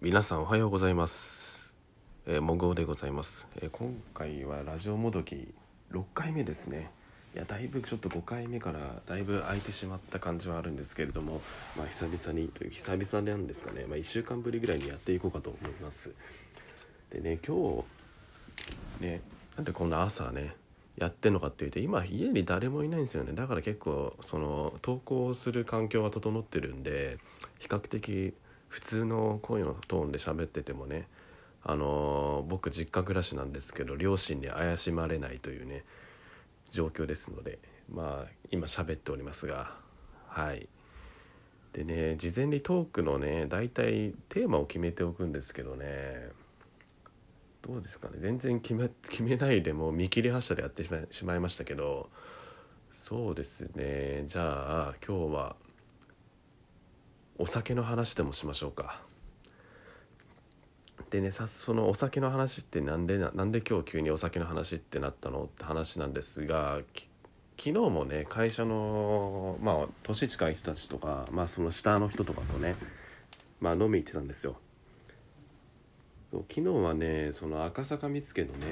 皆さんおはようございます。えー、もごうでございます、えー今回はラジオもどき6回目ですね。いやだいぶちょっと5回目からだいぶ空いてしまった感じはあるんですけれども、まあ久々にという久々なんですかね。まあ1週間ぶりぐらいにやっていこうかと思います。でね今日ねなんでこんな朝ねやってんのかっていうと今家に誰もいないんですよねだから結構その投稿する環境が整ってるんで比較的普通の声のトーンで喋っててもねあのー僕実家暮らしなんですけど両親に怪しまれないというね状況ですのでまあ今喋っておりますがはい。でね事前にトークのね大体テーマを決めておくんですけどねどうですかね全然決め決めないでも見切り発車でやってしまいましたけどそうですねじゃあ今日はお酒の話でもしましょうか。でねさそのお酒の話ってなんでななんで今日急にお酒の話ってなったのって話なんですが昨日もね会社のまあ年近い人たちとかまあその下の人とかとねまあ飲み行ってたんですよ。昨日はねその赤坂見附のね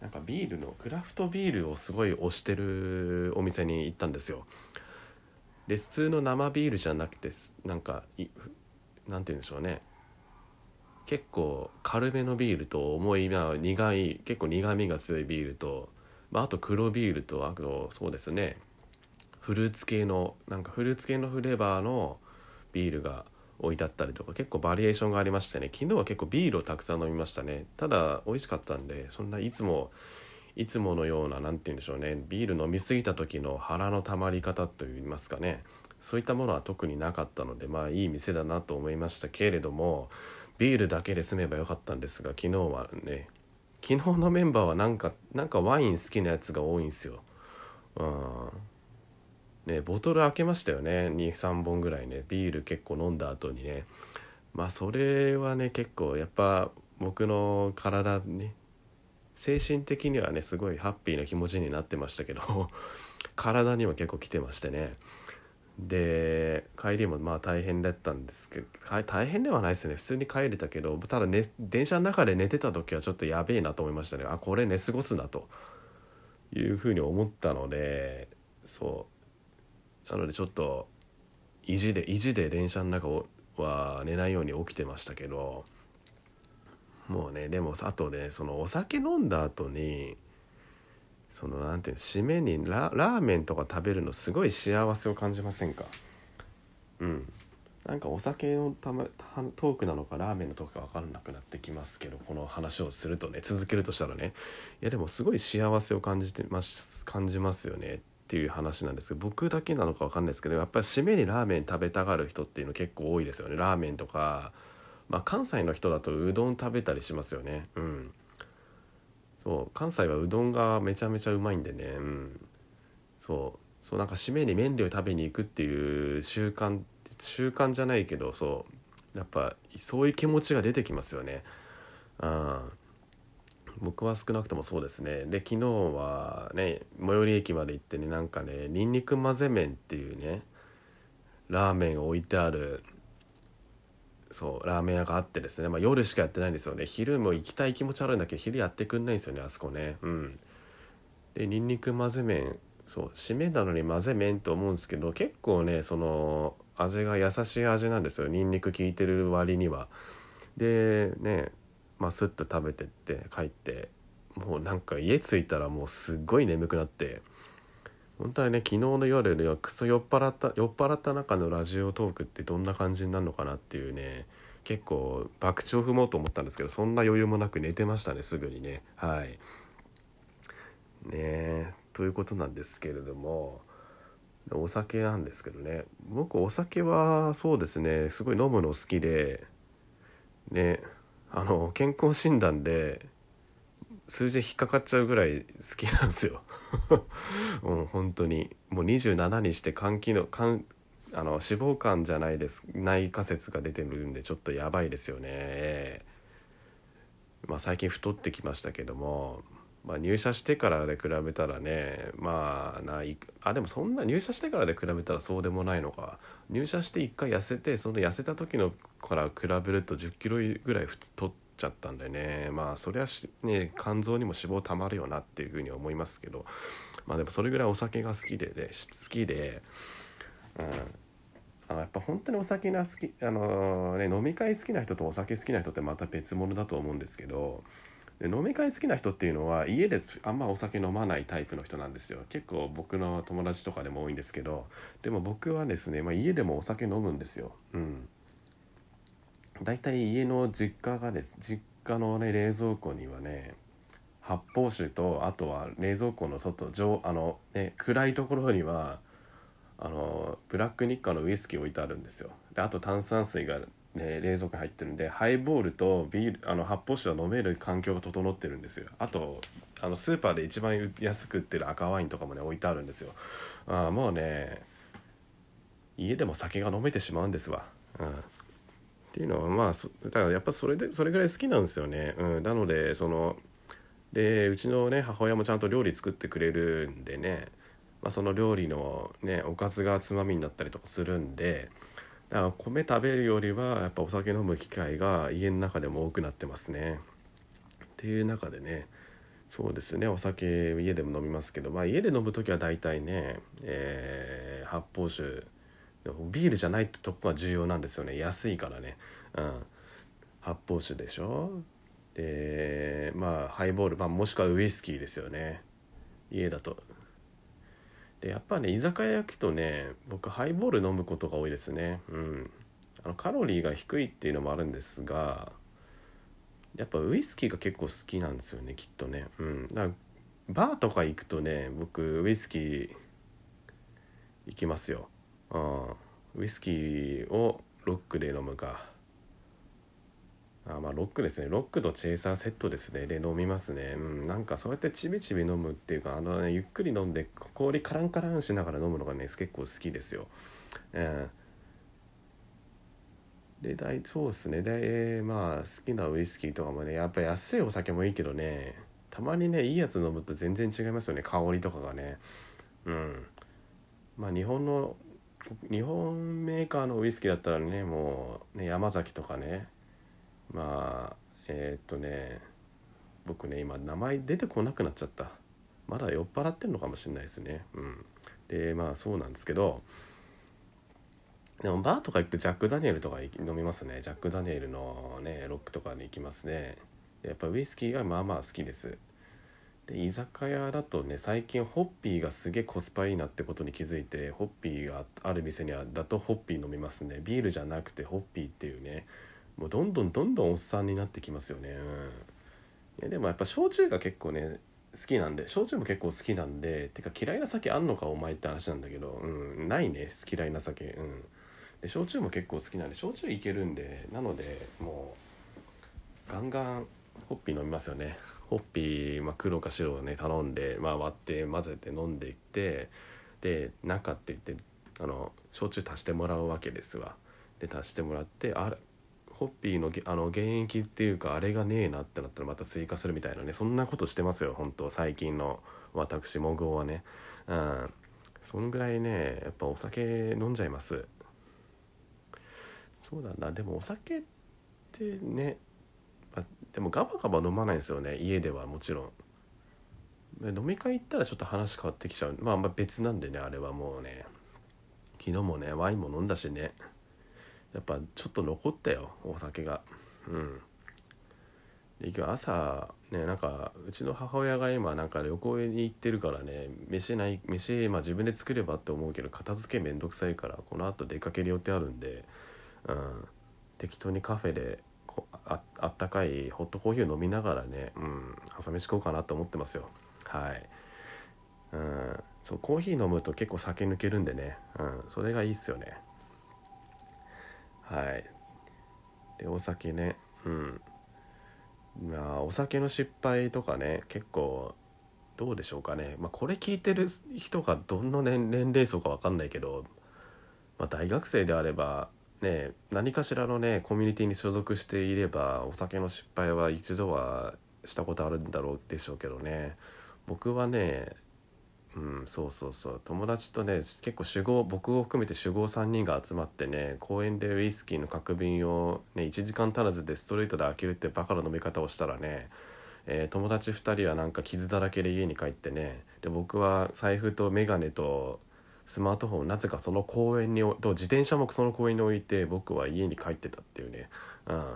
なんかビールのクラフトビールをすごい推してるお店に行ったんですよ。で普通の生ビールじゃなくてなんかいなんて言うんでしょうね。結構軽めのビールと重いまあ苦い結構苦みが強いビールと、まあ、あと黒ビールとあとそうですね。フルーツ系のなんかフルーツ系のフレーバーのビールが置いてあったりとか結構バリエーションがありましてね。昨日は結構ビールをたくさん飲みましたね。ただ美味しかったんでそんないつもいつものような何て言うんでしょうね。ビール飲み過ぎた時の腹の溜まり方といいますかね。そういったものは特になかったのでまあいい店だなと思いましたけれどもビールだけで済めばよかったんですが昨日はね昨日のメンバーはなんかなんかワイン好きなやつが多いんですよ。うん。ね、ボトル開けましたよね。23本ぐらいね。ビール結構飲んだ後にね。まあそれはね結構やっぱ僕の体ね精神的にはねすごいハッピーな気持ちになってましたけど 体にも結構来てましてね。で帰りもまあ大変だったんですけど大変ではないですね。普通に帰れたけどただ、ね、電車の中で寝てた時はちょっとやべえなと思いましたね。あこれ寝過ごすなと。いうふうに思ったのでそう。なのでちょっと意地で意地で電車の中は寝ないように起きてましたけどもうねでもあとねそのお酒飲んだ後にそのなんていうの締めにラーメンとか食べるのすごい幸せを感じませんか？うん。なんかお酒のたまトークなのかラーメンのトークか分からなくなってきますけどこの話をするとね続けるとしたらね。いやでもすごい幸せを感じてます感じますよねっていう話なんですけど僕だけなのか分かんないですけどやっぱり締めにラーメン食べたがる人っていうの結構多いですよね。ラーメンとかまあ関西の人だとうどん食べたりしますよね。うん。そう関西はうどんがめちゃめちゃうまいんでね。うん。そう。そうなんか締めに麺類を食べに行くっていう習慣習慣じゃないけどそう。やっぱそういう気持ちが出てきますよね。うん僕は少なくともそうですね。で昨日はね最寄り駅まで行ってねなんかねにんにく混ぜ麺っていうねラーメンが置いてあるそうラーメン屋があってですね、まあ、夜しかやってないんですよね。昼も行きたい気持ちあるんだけど昼やってくんないんですよねあそこね。うん。でにんにく混ぜ麺。そう締めなのに混ぜ麺と思うんですけど結構ねその味が優しい味なんですよ。にんにく効いてる割には。でねまあスッと食べてって帰ってもうなんか家着いたらもうすっごい眠くなって。本当はね昨日の夜ではクソ酔っ払った酔っ払った中のラジオトークってどんな感じになるのかなっていうね結構博打を踏もうと思ったんですけどそんな余裕もなく寝てましたねすぐにね。はい。ねということなんですけれどもお酒なんですけどね。僕お酒はそうですねすごい飲むの好きでねあの健康診断で数字引っかかっちゃうぐらい好きなんですよ。も う本当に。もう27にして肝機能肝あの脂肪肝じゃないです。ない仮説が出てるんでちょっとやばいですよね。まあ最近太ってきましたけども、まあ、入社してからで比べたらね。まあないあでもそんな入社してからで比べたらそうでもないのか。入社して一回痩せてその痩せた時のから比べると1 0キロぐらい太ってちゃったんでね。まあそれはね肝臓にも脂肪たまるよなっていうふうに思いますけど。まあでもそれぐらいお酒が好きでで好きで、うん、あやっぱ本当にお酒が好きあのね飲み会好きな人とお酒好きな人ってまた別物だと思うんですけど。で飲み会好きな人っていうのは家であんまお酒飲まないタイプの人なんですよ。結構僕の友達とかでも多いんですけど。でも僕はですね、まあ、家でもお酒飲むんですよ。うん。大体家の実家がです実家のね冷蔵庫にはね発泡酒とあとは冷蔵庫の外上あのね暗いところにはあのブラックニッカのウイスキー置いてあるんですよ。であと炭酸水がね、冷蔵庫に入ってるんでハイボールとビールあの発泡酒は飲める環境が整ってるんですよ。あとあのスーパーで一番安く売ってる赤ワインとかもね置いてあるんですよ。あもうね家でも酒が飲めてしまうんですわ、うん、っていうのはまあだからやっぱそれでそれぐらい好きなんですよね、うん、なのでそのでうちのね母親もちゃんと料理作ってくれるんでね、まあ、その料理のねおかずがつまみになったりとかするんでだから米食べるよりはやっぱお酒飲む機会が家の中でも多くなってますね。っていう中でねそうですねお酒家でも飲みますけど、まあ、家で飲む時は大体ね、えー、発泡酒ビールじゃないってとこが重要なんですよね。安いからね、うん、発泡酒でしょ？でまあハイボール、まあ、もしくはウイスキーですよね。家だと。でやっぱね居酒屋焼くとね僕ハイボール飲むことが多いですね。うん。あのカロリーが低いっていうのもあるんですがやっぱウイスキーが結構好きなんですよねきっとね。うん。だからバーとか行くとね僕ウイスキー行きますよ。うん。ウイスキーをロックで飲むか。あまあロックですね。ロックとチェイサーセットですね。で飲みますね。うん。なんかそうやってちびちび飲むっていうかあの、ね、ゆっくり飲んで氷カランカランしながら飲むのがね結構好きですよ。うん。で大そうですね。でまあ好きなウイスキーとかもねやっぱ安いお酒もいいけどねたまにねいいやつ飲むと全然違いますよね。香りとかがね。うん。まあ日本の日本メーカーのウイスキーだったらねもうね山崎とかねまあえー、っとね僕ね今名前出てこなくなっちゃった。まだ酔っ払ってるのかもしれないですね。うん。でまあそうなんですけどでもバーとか行ってジャック・ダニエルとか飲みますね。ジャック・ダニエルのねロックとかに行きますね。やっぱウイスキーがまあまあ好きです。で居酒屋だとね最近ホッピーがすげえコスパいいなってことに気づいてホッピーがある店にはだとホッピー飲みますね。ビールじゃなくてホッピーっていうねもうどんどんどんどんおっさんになってきますよね、うん、いでもやっぱ焼酎が結構ね好きなんで焼酎も結構好きなんでてか嫌いな酒あんのかお前って話なんだけど、うん、ないね嫌いな酒。うん。で焼酎も結構好きなんで焼酎いけるんでなのでもうガンガンホッピー飲みますよね。ホッピー、まあ、黒か白をね頼んで、まあ、割って混ぜて飲んでいってで中って言ってあの焼酎足してもらうわけですわ。で足してもらってあれホッピーのあの原液っていうかあれがねえなってなったらまた追加するみたいなねそんなことしてますよ本当最近の私モグオはね。うん。そんぐらいねやっぱお酒飲んじゃいます。そうだなでもお酒ってねでもガバガバ飲まないんですよね家ではもちろん。飲み会行ったらちょっと話変わってきちゃう。まあまあ別なんでねあれはもうね。昨日もねワインも飲んだしね。やっぱちょっと残ったよお酒が。うん。で今日朝ねなんかうちの母親が今なんか旅行に行ってるからね飯ない飯まあ自分で作ればって思うけど片付けめんどくさいからこのあと出かける予定あるんで、うん、適当にカフェでああったかいホットコーヒーを飲みながらね、うん、朝飯食おうかなと思ってますよ。はい、うん、そうコーヒー飲むと結構酒抜けるんでね、うん、それがいいっすよね。はい。でお酒ねうん。まあお酒の失敗とかね結構どうでしょうかね、まあ、これ聞いてる人がどの年年齢層か分かんないけど、まあ、大学生であればね何かしらのねコミュニティに所属していればお酒の失敗は一度はしたことあるんだろうでしょうけどね。僕はねうんそうそうそう。友達とね結構酒豪僕を含めて酒豪3人が集まってね公園でウイスキーの角瓶を、ね、1時間足らずでストレートで開けるってバカな飲み方をしたらね、えー友達2人はなんか傷だらけで家に帰ってねで僕は財布と眼鏡とスマートフォンなぜかその公園にと自転車もその公園に置いて僕は家に帰ってたっていうね。うん。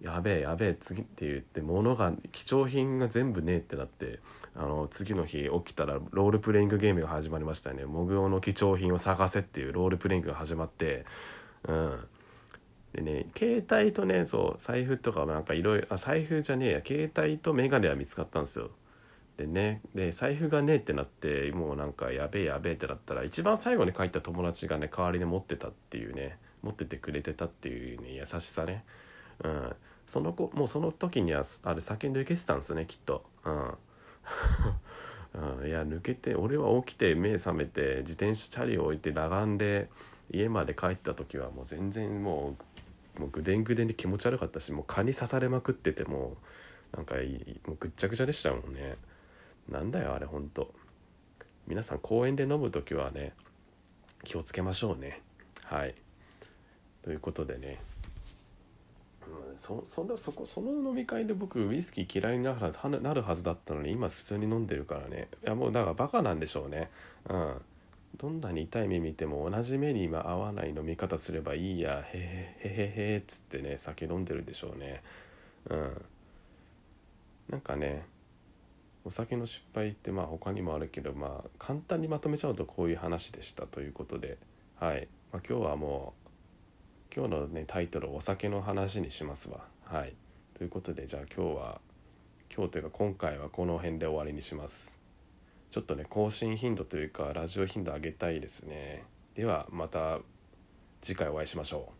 やべえやべえ次って言って物が貴重品が全部ねえってなってあの次の日起きたらロールプレイングゲームが始まりましたね。モグオの貴重品を探せっていうロールプレイングが始まってうん。でね携帯とねそう財布とかなんかいろいろあ財布じゃねえや携帯と眼鏡は見つかったんですよ。でね。で財布がねえってなってもうなんかやべえやべえってなったら一番最後に帰った友達がね代わりに持ってたっていうね持っててくれてたっていうね優しさね。うん。その子もうその時にはあれ酒抜けてたんですねきっと。うん。うん、いや抜けて俺は起きて目覚めて自転車チャリを置いて裸眼で家まで帰った時はもう全然もうもうぐでんぐでんで気持ち悪かったしもう蚊に刺されまくっててもうなんかもうぐっちゃぐちゃでしたもんね。なんだよあれほんと。皆さん公園で飲む時はね気をつけましょうね。はい。ということでね。うんそそんなそこその飲み会で僕ウイスキー嫌いになるはなるはずだったのに今普通に飲んでるからね。いやもうだからバカなんでしょうね。うん。どんなに痛い目見ても同じ目に今合わない飲み方すればいいや。へへへへへっつってね酒飲んでるでしょうねうんなんかねお酒の失敗ってまあ他にもあるけどまあ簡単にまとめちゃうとこういう話でしたということではい、まあ、今日はもう今日のねタイトルお酒の話にしますわ。はい。ということでじゃあ今日は今日というか今回はこの辺で終わりにします。ちょっとね更新頻度というかラジオ頻度上げたいですね。ではまた次回お会いしましょう。